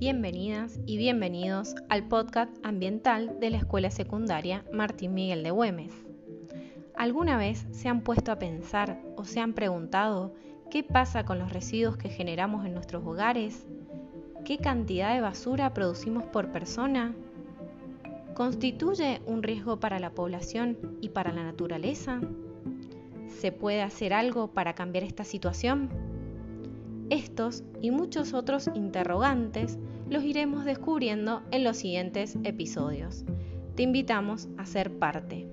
Bienvenidas y bienvenidos al podcast ambiental de la Escuela Secundaria Martín Miguel de Güemes. ¿Alguna vez se han puesto a pensar o se han preguntado qué pasa con los residuos que generamos en nuestros hogares? ¿Qué cantidad de basura producimos por persona? ¿Constituye un riesgo para la población y para la naturaleza? ¿Se puede hacer algo para cambiar esta situación? Estos y muchos otros interrogantes los iremos descubriendo en los siguientes episodios. Te invitamos a ser parte.